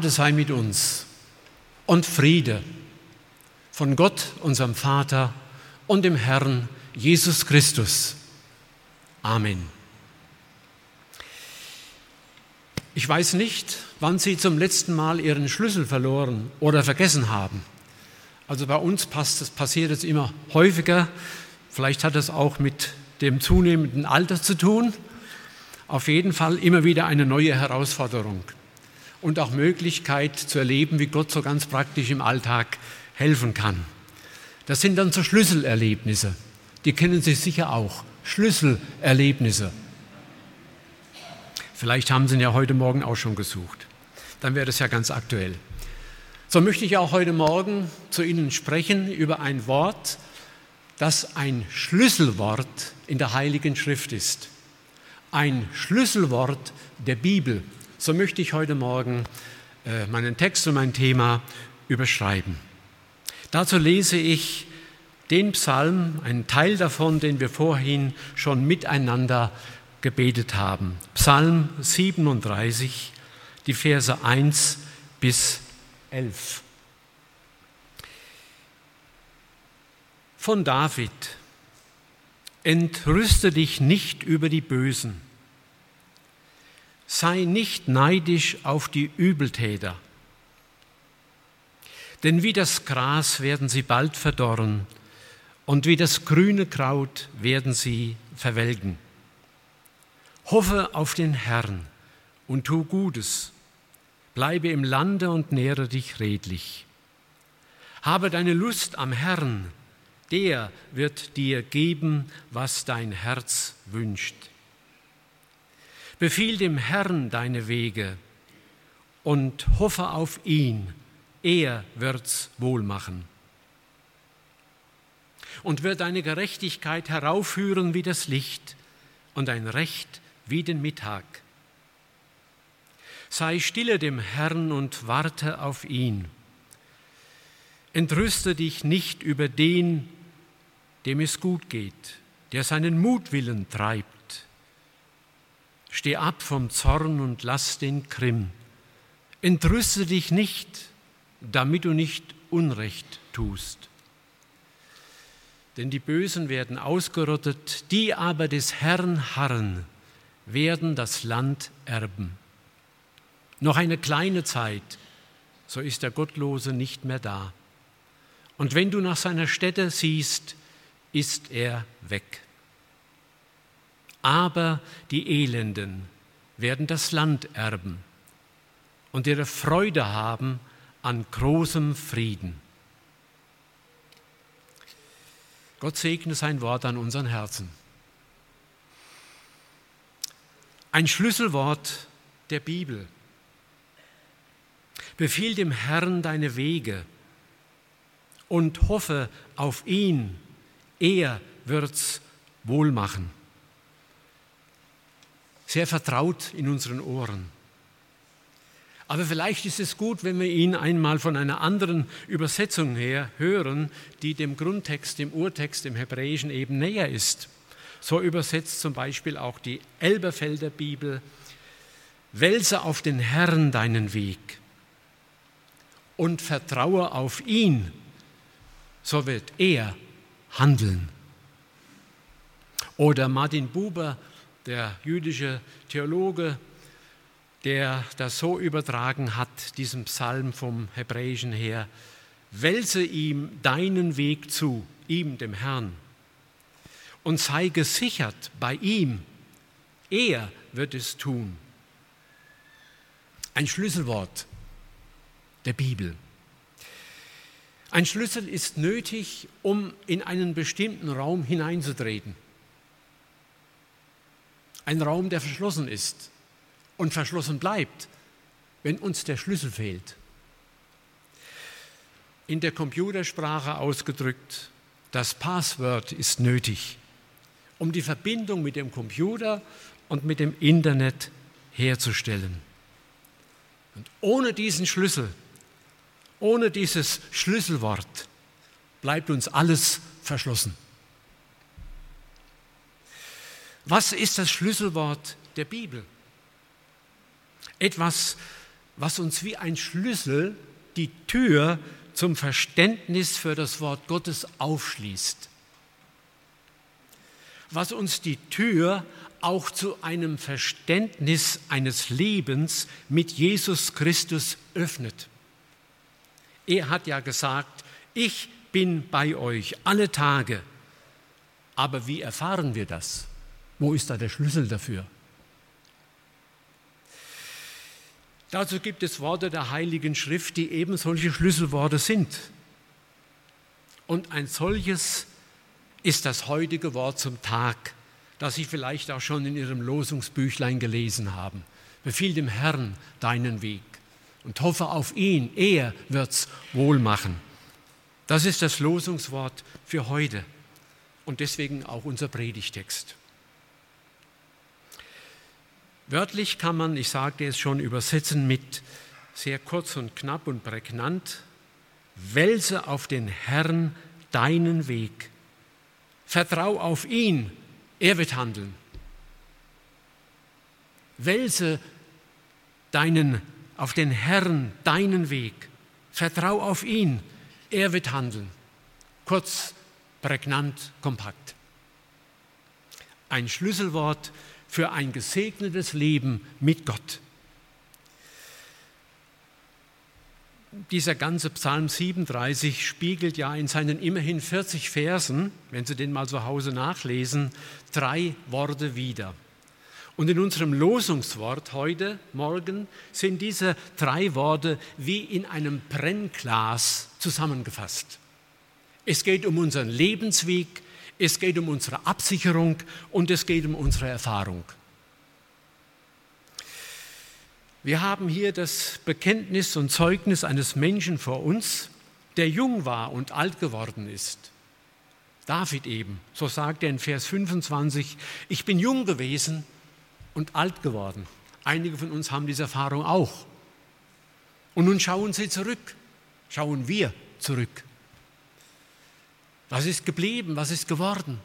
Gnade sei mit uns und Friede von Gott, unserem Vater und dem Herrn Jesus Christus. Amen. Ich weiß nicht, wann Sie zum letzten Mal Ihren Schlüssel verloren oder vergessen haben. Also bei uns das passiert es immer häufiger. Vielleicht hat es auch mit dem zunehmenden Alter zu tun. Auf jeden Fall immer wieder eine neue Herausforderung und auch Möglichkeit zu erleben, wie Gott so ganz praktisch im Alltag helfen kann. Das sind dann so Schlüsselerlebnisse. Die kennen Sie sicher auch. Schlüsselerlebnisse. Vielleicht haben Sie ihn ja heute Morgen auch schon gesucht. Dann wäre das ja ganz aktuell. So möchte ich auch heute Morgen zu Ihnen sprechen über ein Wort, das ein Schlüsselwort in der Heiligen Schrift ist. Ein Schlüsselwort der Bibel. So möchte ich heute Morgen äh, meinen Text und mein Thema überschreiben. Dazu lese ich den Psalm, einen Teil davon, den wir vorhin schon miteinander gebetet haben. Psalm 37, die Verse 1 bis 11. Von David. Entrüste dich nicht über die Bösen sei nicht neidisch auf die Übeltäter. Denn wie das Gras werden sie bald verdorren und wie das grüne Kraut werden sie verwelken. Hoffe auf den Herrn und tu Gutes. Bleibe im Lande und nähre dich redlich. Habe deine Lust am Herrn, der wird dir geben, was dein Herz wünscht. Befiehl dem Herrn deine Wege und hoffe auf ihn, er wird's wohl machen. Und wird deine Gerechtigkeit heraufführen wie das Licht und dein Recht wie den Mittag. Sei stille dem Herrn und warte auf ihn. Entrüste dich nicht über den, dem es gut geht, der seinen Mutwillen treibt Steh ab vom Zorn und lass den Grimm. Entrüste dich nicht, damit du nicht Unrecht tust. Denn die Bösen werden ausgerottet, die aber des Herrn harren, werden das Land erben. Noch eine kleine Zeit, so ist der Gottlose nicht mehr da. Und wenn du nach seiner Stätte siehst, ist er weg. Aber die Elenden werden das Land erben und ihre Freude haben an großem Frieden. Gott segne sein Wort an unseren Herzen. Ein Schlüsselwort der Bibel. Befiehl dem Herrn deine Wege und hoffe auf ihn. Er wird's wohl machen sehr vertraut in unseren Ohren. Aber vielleicht ist es gut, wenn wir ihn einmal von einer anderen Übersetzung her hören, die dem Grundtext, dem Urtext, dem Hebräischen eben näher ist. So übersetzt zum Beispiel auch die Elberfelder Bibel, Wälze auf den Herrn deinen Weg und vertraue auf ihn, so wird er handeln. Oder Martin Buber der jüdische Theologe, der das so übertragen hat, diesen Psalm vom Hebräischen her, wälze ihm deinen Weg zu, ihm, dem Herrn, und sei gesichert bei ihm, er wird es tun. Ein Schlüsselwort der Bibel. Ein Schlüssel ist nötig, um in einen bestimmten Raum hineinzutreten ein Raum, der verschlossen ist und verschlossen bleibt, wenn uns der Schlüssel fehlt. In der Computersprache ausgedrückt, das Passwort ist nötig, um die Verbindung mit dem Computer und mit dem Internet herzustellen. Und ohne diesen Schlüssel, ohne dieses Schlüsselwort bleibt uns alles verschlossen. Was ist das Schlüsselwort der Bibel? Etwas, was uns wie ein Schlüssel die Tür zum Verständnis für das Wort Gottes aufschließt. Was uns die Tür auch zu einem Verständnis eines Lebens mit Jesus Christus öffnet. Er hat ja gesagt, ich bin bei euch alle Tage. Aber wie erfahren wir das? Wo ist da der Schlüssel dafür? Dazu gibt es Worte der Heiligen Schrift, die eben solche Schlüsselworte sind. Und ein solches ist das heutige Wort zum Tag, das Sie vielleicht auch schon in Ihrem Losungsbüchlein gelesen haben. Befiehl dem Herrn deinen Weg und hoffe auf ihn, er wird's wohl machen. Das ist das Losungswort für heute und deswegen auch unser Predigtext. Wörtlich kann man, ich sagte es schon, übersetzen mit sehr kurz und knapp und prägnant, wälze auf den Herrn deinen Weg. Vertrau auf ihn, er wird handeln. Wälze deinen, auf den Herrn deinen Weg. Vertrau auf ihn, er wird handeln. Kurz, prägnant, kompakt. Ein Schlüsselwort für ein gesegnetes Leben mit Gott. Dieser ganze Psalm 37 spiegelt ja in seinen immerhin 40 Versen, wenn Sie den mal zu Hause nachlesen, drei Worte wider. Und in unserem Losungswort heute Morgen sind diese drei Worte wie in einem Brennglas zusammengefasst. Es geht um unseren Lebensweg, es geht um unsere Absicherung und es geht um unsere Erfahrung. Wir haben hier das Bekenntnis und Zeugnis eines Menschen vor uns, der jung war und alt geworden ist. David eben, so sagt er in Vers 25, ich bin jung gewesen und alt geworden. Einige von uns haben diese Erfahrung auch. Und nun schauen sie zurück, schauen wir zurück. Was ist geblieben? Was ist geworden?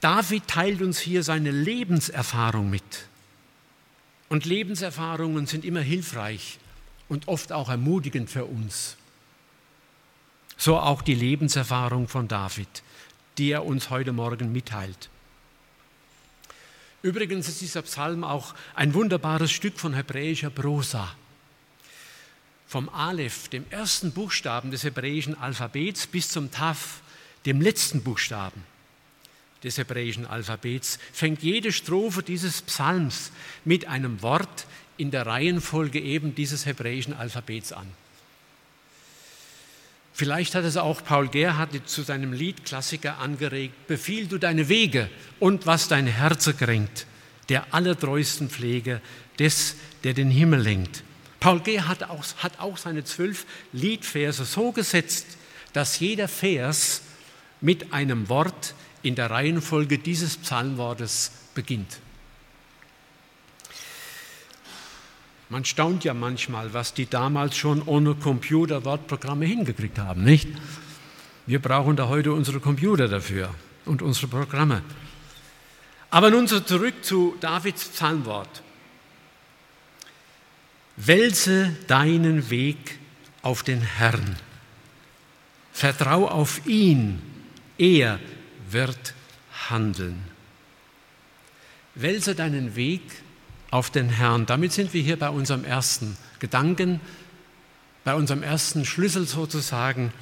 David teilt uns hier seine Lebenserfahrung mit. Und Lebenserfahrungen sind immer hilfreich und oft auch ermutigend für uns. So auch die Lebenserfahrung von David, die er uns heute Morgen mitteilt. Übrigens ist dieser Psalm auch ein wunderbares Stück von hebräischer Prosa vom Aleph, dem ersten Buchstaben des hebräischen Alphabets, bis zum Taf, dem letzten Buchstaben des hebräischen Alphabets, fängt jede Strophe dieses Psalms mit einem Wort in der Reihenfolge eben dieses hebräischen Alphabets an. Vielleicht hat es auch Paul Gerhardt zu seinem Liedklassiker angeregt, befiehl du deine Wege und was dein Herz kränkt, der allertreuesten Pflege des, der den Himmel lenkt. Paul G. Hat auch, hat auch seine zwölf Liedverse so gesetzt, dass jeder Vers mit einem Wort in der Reihenfolge dieses Psalmwortes beginnt. Man staunt ja manchmal, was die damals schon ohne Computer-Wortprogramme hingekriegt haben, nicht? Wir brauchen da heute unsere Computer dafür und unsere Programme. Aber nun zurück zu Davids Psalmwort. Wälze deinen Weg auf den Herrn. Vertrau auf ihn, er wird handeln. Wälze deinen Weg auf den Herrn. Damit sind wir hier bei unserem ersten Gedanken, bei unserem ersten Schlüssel sozusagen,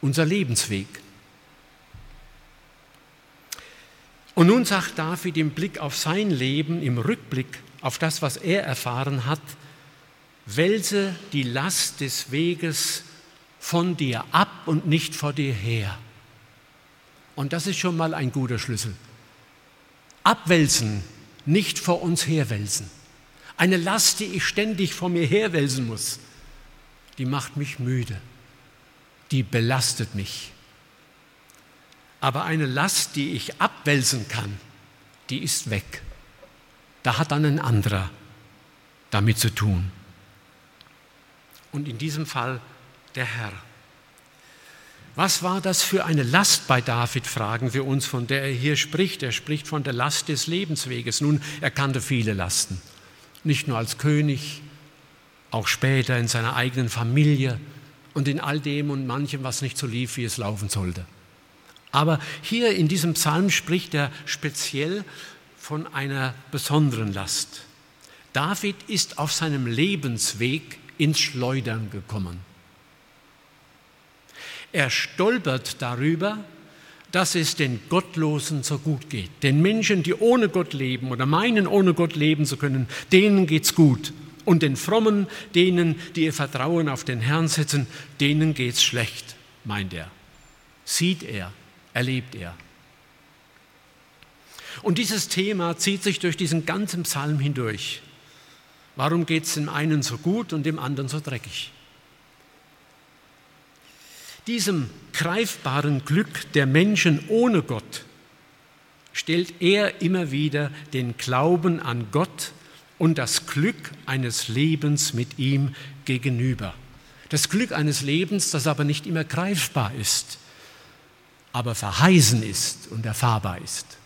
unser Lebensweg. Und nun sagt David im Blick auf sein Leben, im Rückblick auf das, was er erfahren hat, wälze die Last des Weges von dir ab und nicht vor dir her. Und das ist schon mal ein guter Schlüssel. Abwälzen nicht vor uns herwälzen. Eine Last, die ich ständig vor mir herwälzen muss, die macht mich müde, die belastet mich. Aber eine Last, die ich abwälzen kann, die ist weg. Da hat dann ein anderer damit zu tun. Und in diesem Fall der Herr. Was war das für eine Last bei David, fragen wir uns, von der er hier spricht. Er spricht von der Last des Lebensweges. Nun, er kannte viele Lasten. Nicht nur als König, auch später in seiner eigenen Familie und in all dem und manchem, was nicht so lief, wie es laufen sollte. Aber hier in diesem Psalm spricht er speziell von einer besonderen Last. David ist auf seinem Lebensweg ins Schleudern gekommen. Er stolpert darüber, dass es den Gottlosen so gut geht. Den Menschen, die ohne Gott leben oder meinen, ohne Gott leben zu können, denen geht's gut. Und den Frommen, denen, die ihr Vertrauen auf den Herrn setzen, denen geht's schlecht, meint er. Sieht er, erlebt er. Und dieses Thema zieht sich durch diesen ganzen Psalm hindurch. Warum geht es dem einen so gut und dem anderen so dreckig? Diesem greifbaren Glück der Menschen ohne Gott stellt er immer wieder den Glauben an Gott und das Glück eines Lebens mit ihm gegenüber. Das Glück eines Lebens, das aber nicht immer greifbar ist, aber verheißen ist und erfahrbar ist.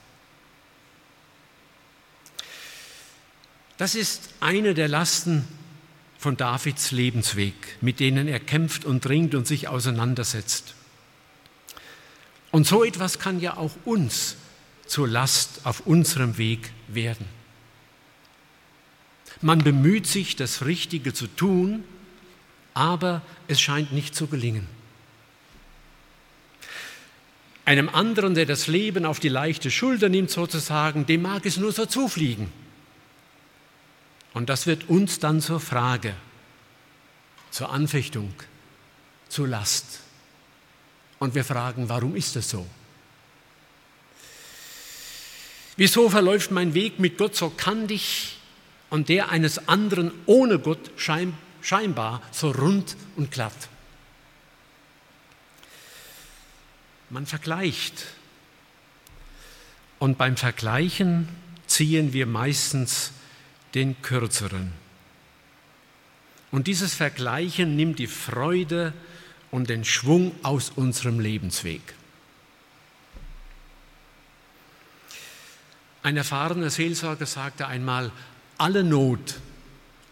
Das ist eine der Lasten von Davids Lebensweg, mit denen er kämpft und ringt und sich auseinandersetzt. Und so etwas kann ja auch uns zur Last auf unserem Weg werden. Man bemüht sich, das Richtige zu tun, aber es scheint nicht zu gelingen. Einem anderen, der das Leben auf die leichte Schulter nimmt, sozusagen, dem mag es nur so zufliegen. Und das wird uns dann zur Frage, zur Anfechtung, zur Last. Und wir fragen, warum ist das so? Wieso verläuft mein Weg mit Gott so kantig und der eines anderen ohne Gott scheinbar so rund und glatt? Man vergleicht. Und beim Vergleichen ziehen wir meistens den kürzeren. Und dieses Vergleichen nimmt die Freude und den Schwung aus unserem Lebensweg. Ein erfahrener Seelsorger sagte einmal, alle Not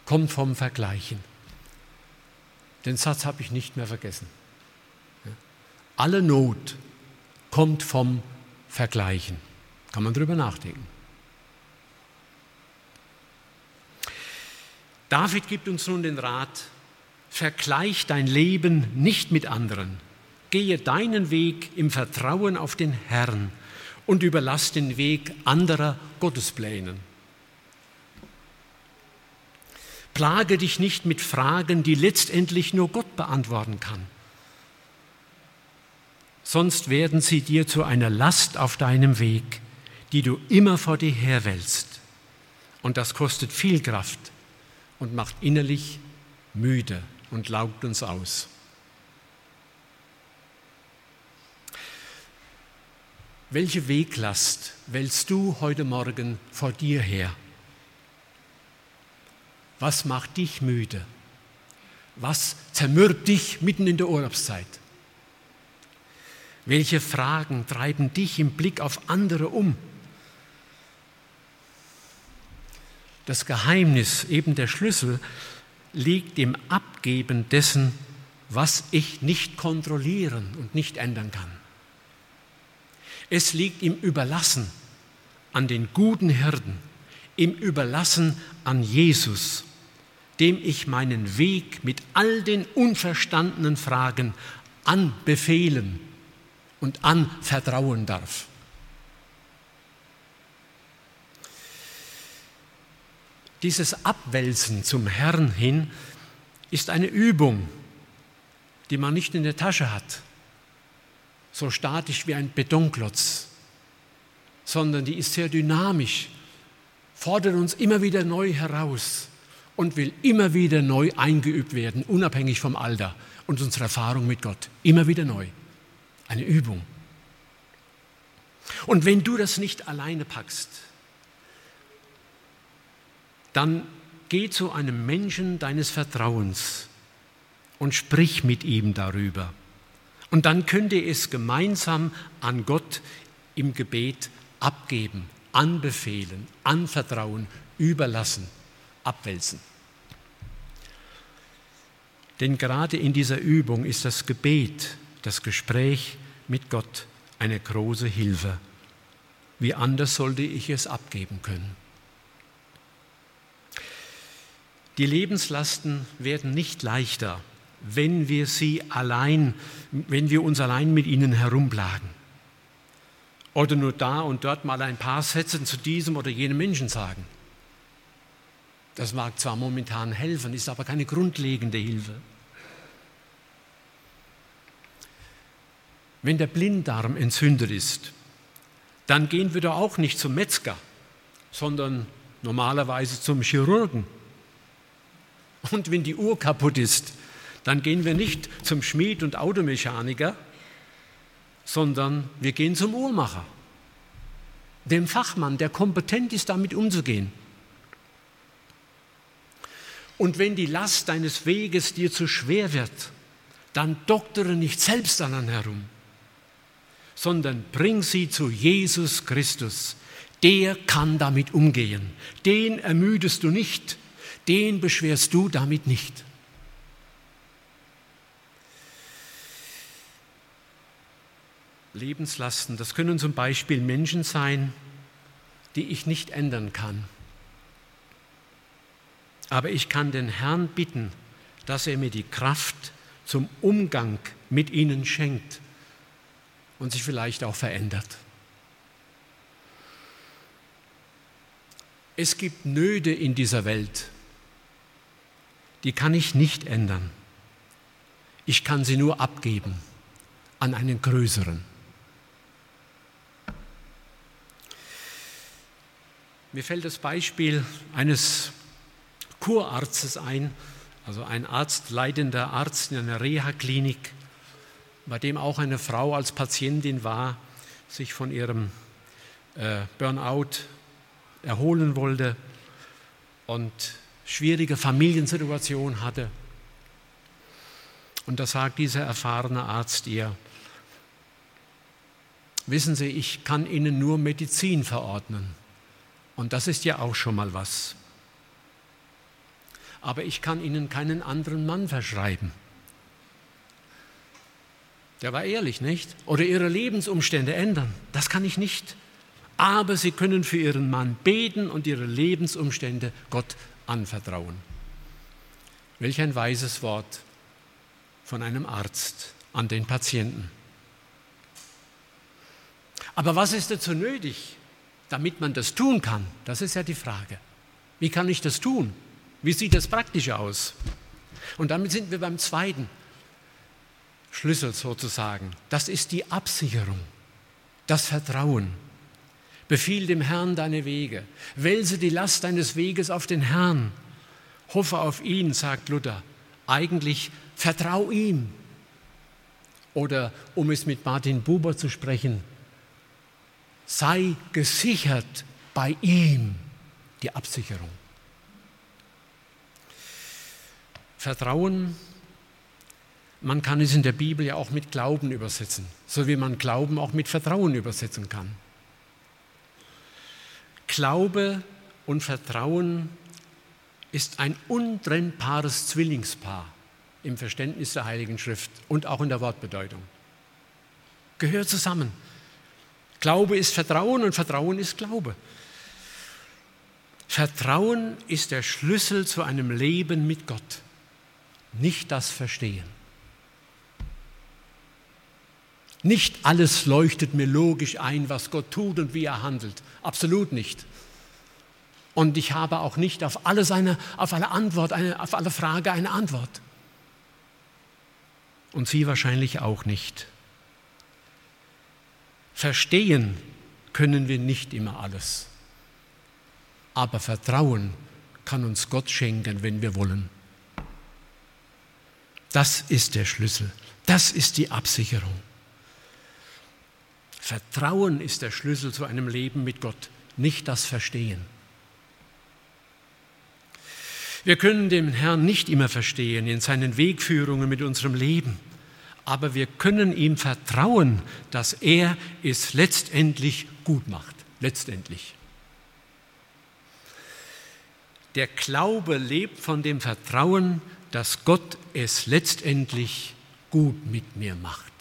kommt vom Vergleichen. Den Satz habe ich nicht mehr vergessen. Alle Not kommt vom Vergleichen. Kann man drüber nachdenken. David gibt uns nun den Rat, vergleich dein Leben nicht mit anderen. Gehe deinen Weg im Vertrauen auf den Herrn und überlass den Weg anderer Gottesplänen. Plage dich nicht mit Fragen, die letztendlich nur Gott beantworten kann. Sonst werden sie dir zu einer Last auf deinem Weg, die du immer vor dir herwälzt. Und das kostet viel Kraft und macht innerlich müde und laugt uns aus. Welche Weglast wälzt du heute Morgen vor dir her? Was macht dich müde? Was zermürbt dich mitten in der Urlaubszeit? Welche Fragen treiben dich im Blick auf andere um? Das Geheimnis, eben der Schlüssel, liegt im Abgeben dessen, was ich nicht kontrollieren und nicht ändern kann. Es liegt im Überlassen an den guten Hirten, im Überlassen an Jesus, dem ich meinen Weg mit all den unverstandenen Fragen anbefehlen und anvertrauen darf. Dieses Abwälzen zum Herrn hin ist eine Übung, die man nicht in der Tasche hat, so statisch wie ein Betonklotz, sondern die ist sehr dynamisch, fordert uns immer wieder neu heraus und will immer wieder neu eingeübt werden, unabhängig vom Alter und unserer Erfahrung mit Gott. Immer wieder neu. Eine Übung. Und wenn du das nicht alleine packst, dann geh zu einem Menschen deines Vertrauens und sprich mit ihm darüber. Und dann könnt ihr es gemeinsam an Gott im Gebet abgeben, anbefehlen, anvertrauen, überlassen, abwälzen. Denn gerade in dieser Übung ist das Gebet, das Gespräch mit Gott eine große Hilfe. Wie anders sollte ich es abgeben können? Die Lebenslasten werden nicht leichter, wenn wir sie allein, wenn wir uns allein mit ihnen herumplagen. Oder nur da und dort mal ein paar Sätze zu diesem oder jenem Menschen sagen. Das mag zwar momentan helfen, ist aber keine grundlegende Hilfe. Wenn der Blinddarm entzündet ist, dann gehen wir doch auch nicht zum Metzger, sondern normalerweise zum Chirurgen. Und wenn die Uhr kaputt ist, dann gehen wir nicht zum Schmied und Automechaniker, sondern wir gehen zum Uhrmacher, dem Fachmann, der kompetent ist, damit umzugehen. Und wenn die Last deines Weges dir zu schwer wird, dann doktere nicht selbst daran herum, sondern bring sie zu Jesus Christus. Der kann damit umgehen. Den ermüdest du nicht, den beschwerst du damit nicht. Lebenslasten, das können zum Beispiel Menschen sein, die ich nicht ändern kann. Aber ich kann den Herrn bitten, dass er mir die Kraft zum Umgang mit ihnen schenkt und sich vielleicht auch verändert. Es gibt Nöte in dieser Welt, die kann ich nicht ändern. Ich kann sie nur abgeben an einen größeren. Mir fällt das Beispiel eines Kurarztes ein, also ein Arzt, leidender Arzt in einer Reha-Klinik, bei dem auch eine Frau als Patientin war, sich von ihrem äh, Burnout erholen wollte und schwierige Familiensituation hatte. Und da sagt dieser erfahrene Arzt ihr, wissen Sie, ich kann Ihnen nur Medizin verordnen. Und das ist ja auch schon mal was. Aber ich kann Ihnen keinen anderen Mann verschreiben. Der war ehrlich, nicht? Oder Ihre Lebensumstände ändern. Das kann ich nicht. Aber Sie können für Ihren Mann beten und Ihre Lebensumstände Gott anvertrauen. Welch ein weises Wort von einem Arzt an den Patienten. Aber was ist dazu nötig, damit man das tun kann? Das ist ja die Frage. Wie kann ich das tun? Wie sieht das praktisch aus? Und damit sind wir beim zweiten Schlüssel sozusagen. Das ist die Absicherung, das Vertrauen. Befiehl dem Herrn deine Wege. Wälze die Last deines Weges auf den Herrn. Hoffe auf ihn, sagt Luther. Eigentlich vertrau ihm. Oder um es mit Martin Buber zu sprechen, sei gesichert bei ihm, die Absicherung. Vertrauen, man kann es in der Bibel ja auch mit Glauben übersetzen, so wie man Glauben auch mit Vertrauen übersetzen kann. Glaube und Vertrauen ist ein untrennbares Zwillingspaar im Verständnis der Heiligen Schrift und auch in der Wortbedeutung. Gehört zusammen. Glaube ist Vertrauen und Vertrauen ist Glaube. Vertrauen ist der Schlüssel zu einem Leben mit Gott, nicht das Verstehen. Nicht alles leuchtet mir logisch ein, was Gott tut und wie er handelt. Absolut nicht. Und ich habe auch nicht auf alle, seine, auf alle Antwort, eine, auf alle Frage eine Antwort. Und Sie wahrscheinlich auch nicht. Verstehen können wir nicht immer alles. aber Vertrauen kann uns Gott schenken, wenn wir wollen. Das ist der Schlüssel. Das ist die Absicherung. Vertrauen ist der Schlüssel zu einem Leben mit Gott, nicht das Verstehen. Wir können den Herrn nicht immer verstehen in seinen Wegführungen mit unserem Leben, aber wir können ihm vertrauen, dass er es letztendlich gut macht. Letztendlich. Der Glaube lebt von dem Vertrauen, dass Gott es letztendlich gut mit mir macht.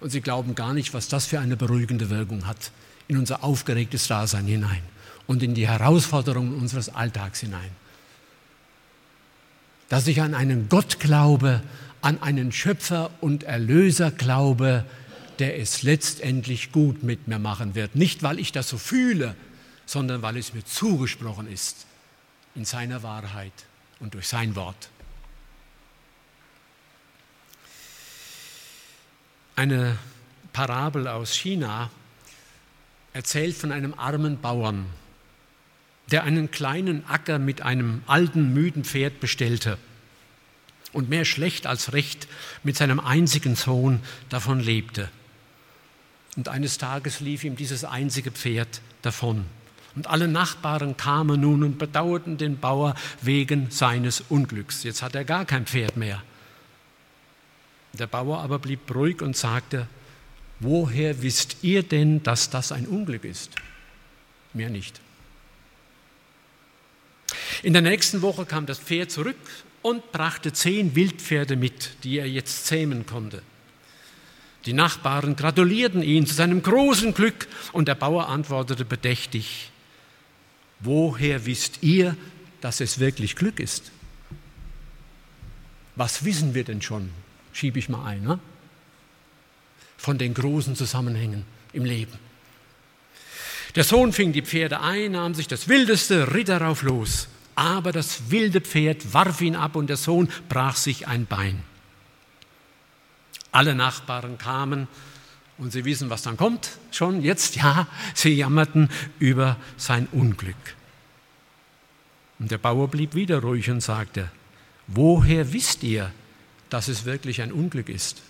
Und Sie glauben gar nicht, was das für eine beruhigende Wirkung hat in unser aufgeregtes Dasein hinein und in die Herausforderungen unseres Alltags hinein. Dass ich an einen Gott glaube, an einen Schöpfer und Erlöser glaube, der es letztendlich gut mit mir machen wird. Nicht, weil ich das so fühle, sondern weil es mir zugesprochen ist in seiner Wahrheit und durch sein Wort. Eine Parabel aus China erzählt von einem armen Bauern, der einen kleinen Acker mit einem alten, müden Pferd bestellte und mehr schlecht als recht mit seinem einzigen Sohn davon lebte. Und eines Tages lief ihm dieses einzige Pferd davon. Und alle Nachbarn kamen nun und bedauerten den Bauer wegen seines Unglücks. Jetzt hat er gar kein Pferd mehr. Der Bauer aber blieb ruhig und sagte, woher wisst ihr denn, dass das ein Unglück ist? Mehr nicht. In der nächsten Woche kam das Pferd zurück und brachte zehn Wildpferde mit, die er jetzt zähmen konnte. Die Nachbarn gratulierten ihn zu seinem großen Glück und der Bauer antwortete bedächtig, Woher wisst ihr, dass es wirklich Glück ist? Was wissen wir denn schon? Schiebe ich mal ein. Ne? Von den großen Zusammenhängen im Leben. Der Sohn fing die Pferde ein, nahm sich das Wildeste, ritt darauf los. Aber das wilde Pferd warf ihn ab und der Sohn brach sich ein Bein. Alle Nachbarn kamen und Sie wissen, was dann kommt, schon jetzt, ja, sie jammerten über sein Unglück. Und der Bauer blieb wieder ruhig und sagte, woher wisst ihr, dass es wirklich ein Unglück ist?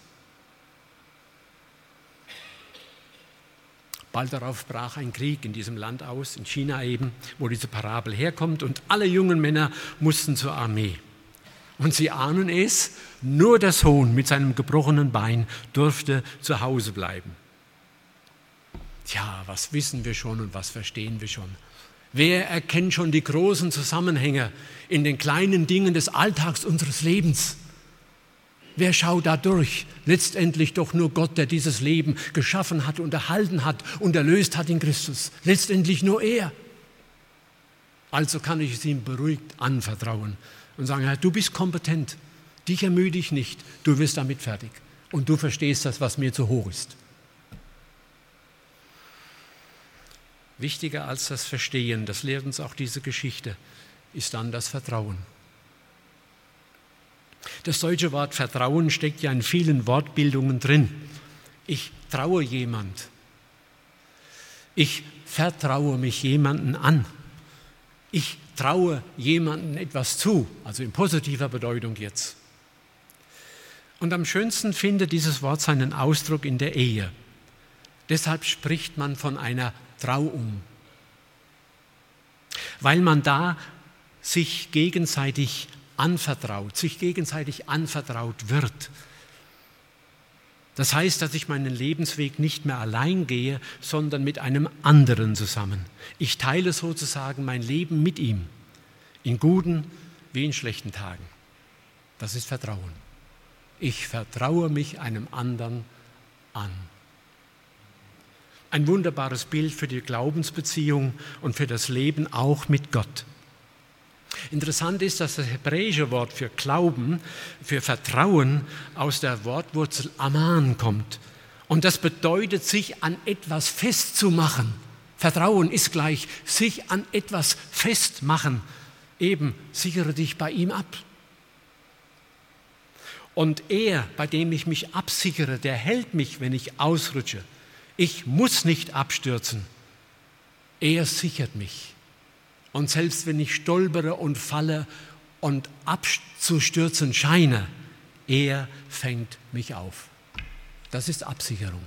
Bald darauf brach ein Krieg in diesem Land aus, in China eben, wo diese Parabel herkommt, und alle jungen Männer mussten zur Armee. Und sie ahnen es, nur der Sohn mit seinem gebrochenen Bein durfte zu Hause bleiben. Tja, was wissen wir schon und was verstehen wir schon? Wer erkennt schon die großen Zusammenhänge in den kleinen Dingen des Alltags unseres Lebens? Wer schaut da durch? Letztendlich doch nur Gott, der dieses Leben geschaffen hat und erhalten hat und erlöst hat in Christus. Letztendlich nur er. Also kann ich es ihm beruhigt anvertrauen und sagen, Herr, du bist kompetent, dich ermüde ich nicht, du wirst damit fertig und du verstehst das, was mir zu hoch ist. Wichtiger als das Verstehen, das lehrt uns auch diese Geschichte, ist dann das Vertrauen. Das deutsche Wort Vertrauen steckt ja in vielen Wortbildungen drin. Ich traue jemand. Ich vertraue mich jemanden an. Ich traue jemandem etwas zu, also in positiver Bedeutung jetzt. Und am schönsten findet dieses Wort seinen Ausdruck in der Ehe. Deshalb spricht man von einer Trauung, weil man da sich gegenseitig anvertraut, sich gegenseitig anvertraut wird. Das heißt, dass ich meinen Lebensweg nicht mehr allein gehe, sondern mit einem anderen zusammen. Ich teile sozusagen mein Leben mit ihm, in guten wie in schlechten Tagen. Das ist Vertrauen. Ich vertraue mich einem anderen an. Ein wunderbares Bild für die Glaubensbeziehung und für das Leben auch mit Gott. Interessant ist, dass das hebräische Wort für Glauben, für Vertrauen aus der Wortwurzel Aman kommt. Und das bedeutet, sich an etwas festzumachen. Vertrauen ist gleich sich an etwas festmachen. Eben, sichere dich bei ihm ab. Und er, bei dem ich mich absichere, der hält mich, wenn ich ausrutsche. Ich muss nicht abstürzen. Er sichert mich. Und selbst wenn ich stolpere und falle und abzustürzen scheine, er fängt mich auf. Das ist Absicherung.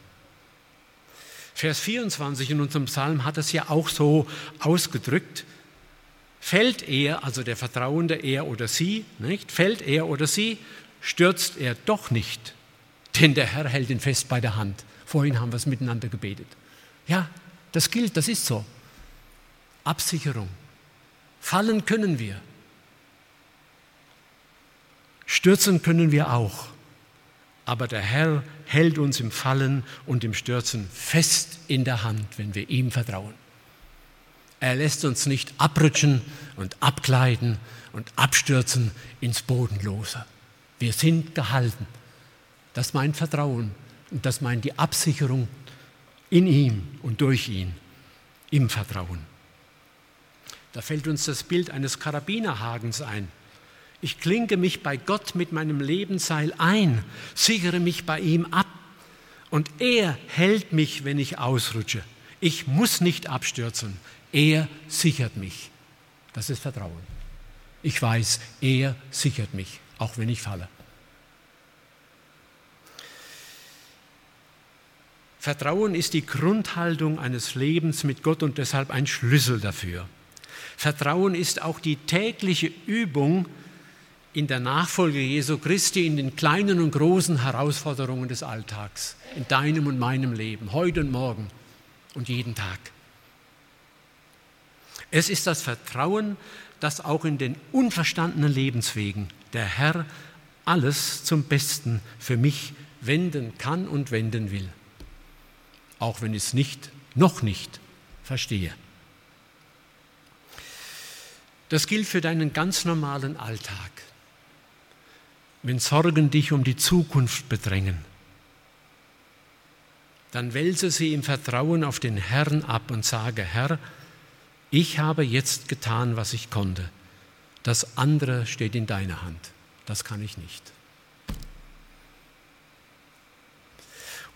Vers 24 in unserem Psalm hat es ja auch so ausgedrückt. Fällt er, also der Vertrauende, er oder sie, nicht? Fällt er oder sie, stürzt er doch nicht, denn der Herr hält ihn fest bei der Hand. Vorhin haben wir es miteinander gebetet. Ja, das gilt, das ist so. Absicherung. Fallen können wir. Stürzen können wir auch. Aber der Herr hält uns im Fallen und im Stürzen fest in der Hand, wenn wir ihm vertrauen. Er lässt uns nicht abrutschen und abgleiten und abstürzen ins Bodenlose. Wir sind gehalten. Das meint Vertrauen und das meint die Absicherung in ihm und durch ihn, im Vertrauen. Da fällt uns das Bild eines Karabinerhagens ein. Ich klinke mich bei Gott mit meinem Lebensseil ein, sichere mich bei ihm ab und er hält mich, wenn ich ausrutsche. Ich muss nicht abstürzen, er sichert mich. Das ist Vertrauen. Ich weiß, er sichert mich, auch wenn ich falle. Vertrauen ist die Grundhaltung eines Lebens mit Gott und deshalb ein Schlüssel dafür. Vertrauen ist auch die tägliche Übung in der Nachfolge Jesu Christi in den kleinen und großen Herausforderungen des Alltags, in deinem und meinem Leben, heute und morgen und jeden Tag. Es ist das Vertrauen, dass auch in den unverstandenen Lebenswegen der Herr alles zum Besten für mich wenden kann und wenden will, auch wenn ich es nicht, noch nicht verstehe. Das gilt für deinen ganz normalen Alltag wenn Sorgen dich um die Zukunft bedrängen, dann wälze sie im Vertrauen auf den Herrn ab und sage, Herr, ich habe jetzt getan, was ich konnte. Das andere steht in deiner Hand. Das kann ich nicht.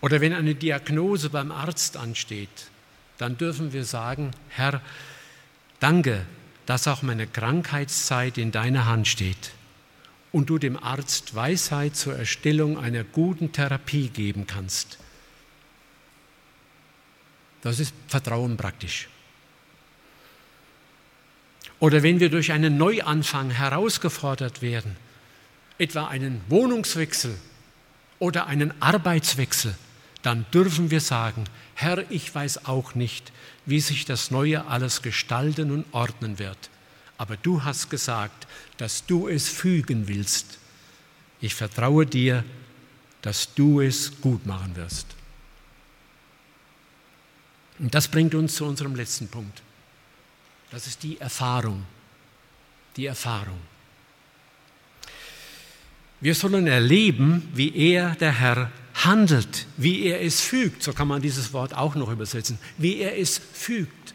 Oder wenn eine Diagnose beim Arzt ansteht, dann dürfen wir sagen, Herr, danke, dass auch meine Krankheitszeit in deiner Hand steht und du dem Arzt Weisheit zur Erstellung einer guten Therapie geben kannst. Das ist Vertrauen praktisch. Oder wenn wir durch einen Neuanfang herausgefordert werden, etwa einen Wohnungswechsel oder einen Arbeitswechsel, dann dürfen wir sagen, Herr, ich weiß auch nicht, wie sich das Neue alles gestalten und ordnen wird aber du hast gesagt, dass du es fügen willst. Ich vertraue dir, dass du es gut machen wirst. Und das bringt uns zu unserem letzten Punkt. Das ist die Erfahrung. Die Erfahrung. Wir sollen erleben, wie er, der Herr, handelt, wie er es fügt. So kann man dieses Wort auch noch übersetzen. Wie er es fügt.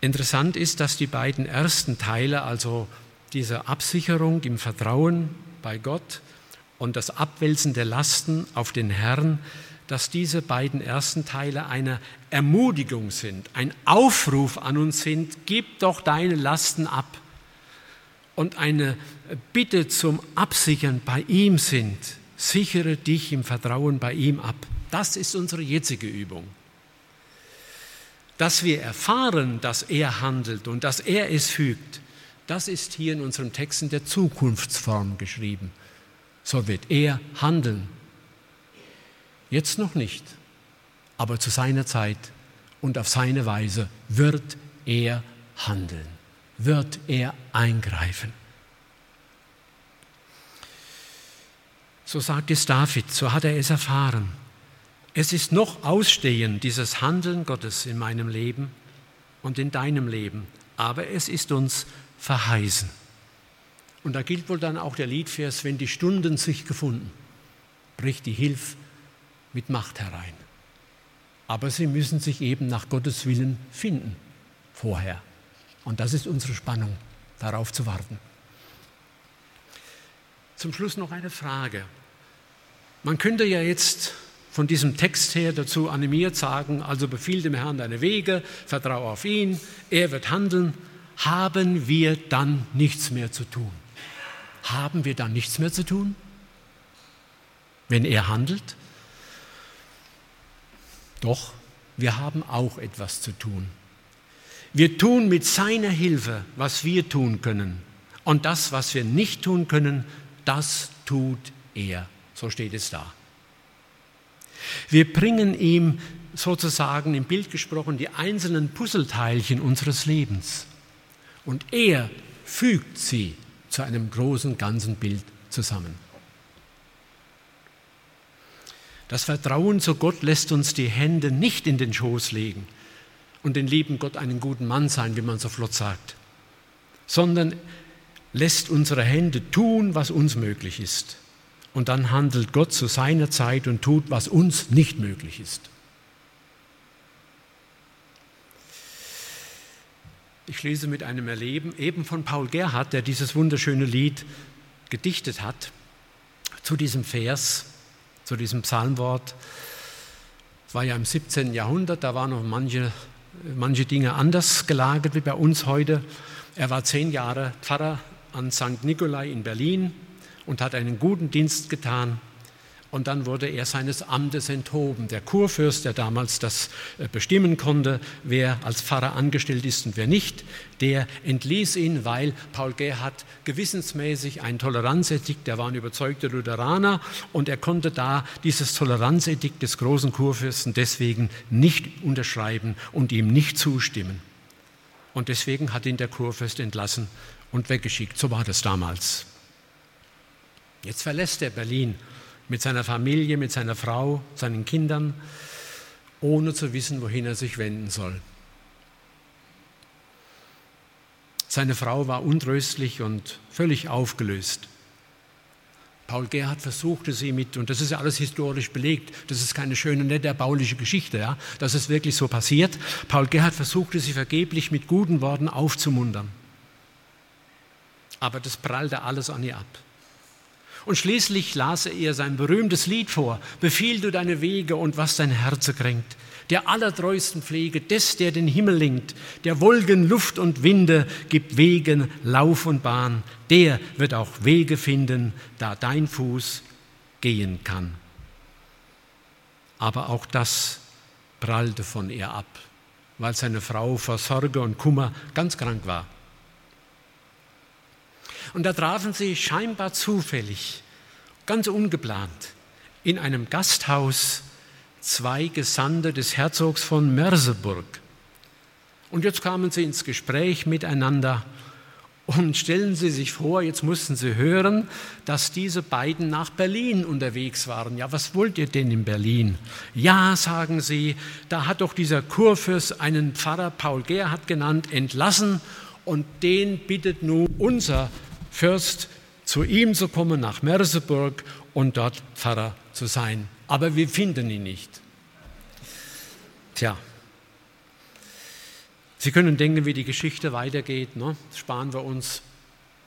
Interessant ist, dass die beiden ersten Teile, also diese Absicherung im Vertrauen bei Gott und das Abwälzen der Lasten auf den Herrn, dass diese beiden ersten Teile eine Ermutigung sind, ein Aufruf an uns sind, gib doch deine Lasten ab und eine Bitte zum Absichern bei ihm sind, sichere dich im Vertrauen bei ihm ab. Das ist unsere jetzige Übung dass wir erfahren, dass er handelt und dass er es fügt, das ist hier in unserem Text in der Zukunftsform geschrieben. So wird er handeln. Jetzt noch nicht, aber zu seiner Zeit und auf seine Weise wird er handeln, wird er eingreifen. So sagt es David, so hat er es erfahren. Es ist noch ausstehend, dieses Handeln Gottes in meinem Leben und in deinem Leben, aber es ist uns verheißen. Und da gilt wohl dann auch der Liedvers, wenn die Stunden sich gefunden, bricht die Hilfe mit Macht herein. Aber sie müssen sich eben nach Gottes Willen finden vorher. Und das ist unsere Spannung, darauf zu warten. Zum Schluss noch eine Frage. Man könnte ja jetzt von diesem Text her dazu animiert, sagen, also befiehl dem Herrn deine Wege, vertraue auf ihn, er wird handeln, haben wir dann nichts mehr zu tun? Haben wir dann nichts mehr zu tun, wenn er handelt? Doch, wir haben auch etwas zu tun. Wir tun mit seiner Hilfe, was wir tun können. Und das, was wir nicht tun können, das tut er. So steht es da. Wir bringen ihm sozusagen im Bild gesprochen die einzelnen Puzzleteilchen unseres Lebens. Und er fügt sie zu einem großen ganzen Bild zusammen. Das Vertrauen zu Gott lässt uns die Hände nicht in den Schoß legen und den lieben Gott einen guten Mann sein, wie man so flott sagt, sondern lässt unsere Hände tun, was uns möglich ist. Und dann handelt Gott zu seiner Zeit und tut, was uns nicht möglich ist. Ich schließe mit einem Erleben eben von Paul Gerhardt, der dieses wunderschöne Lied gedichtet hat, zu diesem Vers, zu diesem Psalmwort. Es war ja im 17. Jahrhundert, da waren noch manche, manche Dinge anders gelagert wie bei uns heute. Er war zehn Jahre Pfarrer an St. Nikolai in Berlin und hat einen guten Dienst getan. Und dann wurde er seines Amtes enthoben. Der Kurfürst, der damals das äh, bestimmen konnte, wer als Pfarrer angestellt ist und wer nicht, der entließ ihn, weil Paul Gerhard gewissensmäßig ein Toleranzedikt, der war ein überzeugter Lutheraner und er konnte da dieses Toleranzedikt des großen Kurfürsten deswegen nicht unterschreiben und ihm nicht zustimmen. Und deswegen hat ihn der Kurfürst entlassen und weggeschickt. So war das damals. Jetzt verlässt er Berlin mit seiner Familie, mit seiner Frau, seinen Kindern, ohne zu wissen, wohin er sich wenden soll. Seine Frau war untröstlich und völlig aufgelöst. Paul Gerhard versuchte sie mit, und das ist ja alles historisch belegt, das ist keine schöne, nette, erbauliche Geschichte, ja, das ist wirklich so passiert. Paul Gerhard versuchte sie vergeblich mit guten Worten aufzumuntern. Aber das prallte alles an ihr ab. Und schließlich las er ihr sein berühmtes Lied vor, Befiehl du deine Wege und was dein Herz kränkt. Der allertreusten Pflege, des, der den Himmel lenkt, der Wolken, Luft und Winde gibt Wegen, Lauf und Bahn. Der wird auch Wege finden, da dein Fuß gehen kann. Aber auch das prallte von ihr ab, weil seine Frau vor Sorge und Kummer ganz krank war. Und da trafen sie scheinbar zufällig, ganz ungeplant, in einem Gasthaus zwei Gesandte des Herzogs von Merseburg. Und jetzt kamen sie ins Gespräch miteinander und stellen Sie sich vor, jetzt mussten Sie hören, dass diese beiden nach Berlin unterwegs waren. Ja, was wollt ihr denn in Berlin? Ja, sagen sie, da hat doch dieser Kurfürst einen Pfarrer Paul Gerhard genannt, entlassen und den bittet nun unser Fürst, zu ihm zu kommen nach Merseburg und dort Pfarrer zu sein. Aber wir finden ihn nicht. Tja, Sie können denken, wie die Geschichte weitergeht. Ne? Sparen wir uns.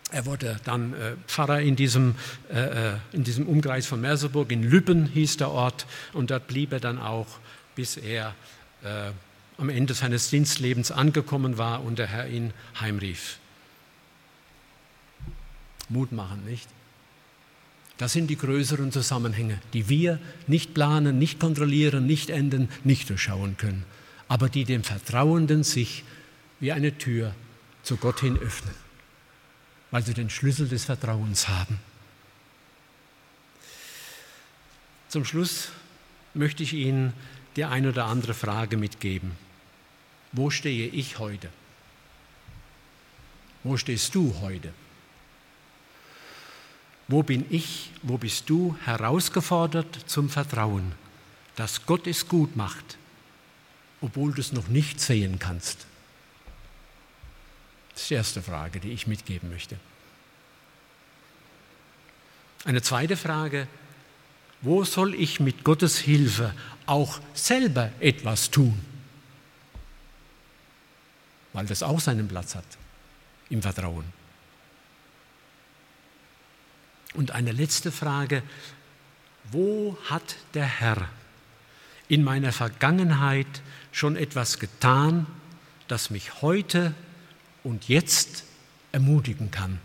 Er wurde dann äh, Pfarrer in diesem, äh, äh, in diesem Umkreis von Merseburg, in Lübben hieß der Ort, und dort blieb er dann auch, bis er am Ende seines Dienstlebens angekommen war und der Herr ihn heimrief. Mut machen, nicht? Das sind die größeren Zusammenhänge, die wir nicht planen, nicht kontrollieren, nicht enden, nicht durchschauen können, aber die dem Vertrauenden sich wie eine Tür zu Gott hin öffnen, weil sie den Schlüssel des Vertrauens haben. Zum Schluss möchte ich Ihnen die ein oder andere Frage mitgeben. Wo stehe ich heute? Wo stehst du heute? Wo bin ich, wo bist du herausgefordert zum Vertrauen, dass Gott es gut macht, obwohl du es noch nicht sehen kannst? Das ist die erste Frage, die ich mitgeben möchte. Eine zweite Frage, wo soll ich mit Gottes Hilfe auch selber etwas tun? Weil das auch seinen Platz hat im Vertrauen. Und eine letzte Frage, wo hat der Herr in meiner Vergangenheit schon etwas getan, das mich heute und jetzt ermutigen kann.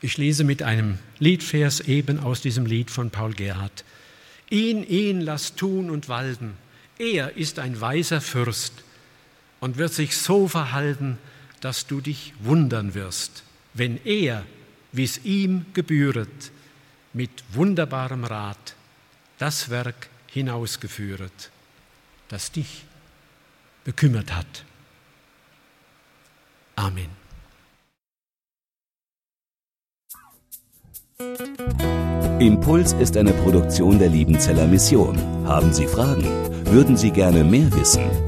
Ich lese mit einem Liedvers eben aus diesem Lied von Paul Gerhardt. Ihn, ihn lass tun und walten. Er ist ein weiser Fürst und wird sich so verhalten, dass du dich wundern wirst, wenn er, wie es ihm gebühret, mit wunderbarem Rat das Werk hinausgeführet, das dich bekümmert hat. Amen. Impuls ist eine Produktion der Liebenzeller Mission. Haben Sie Fragen? Würden Sie gerne mehr wissen?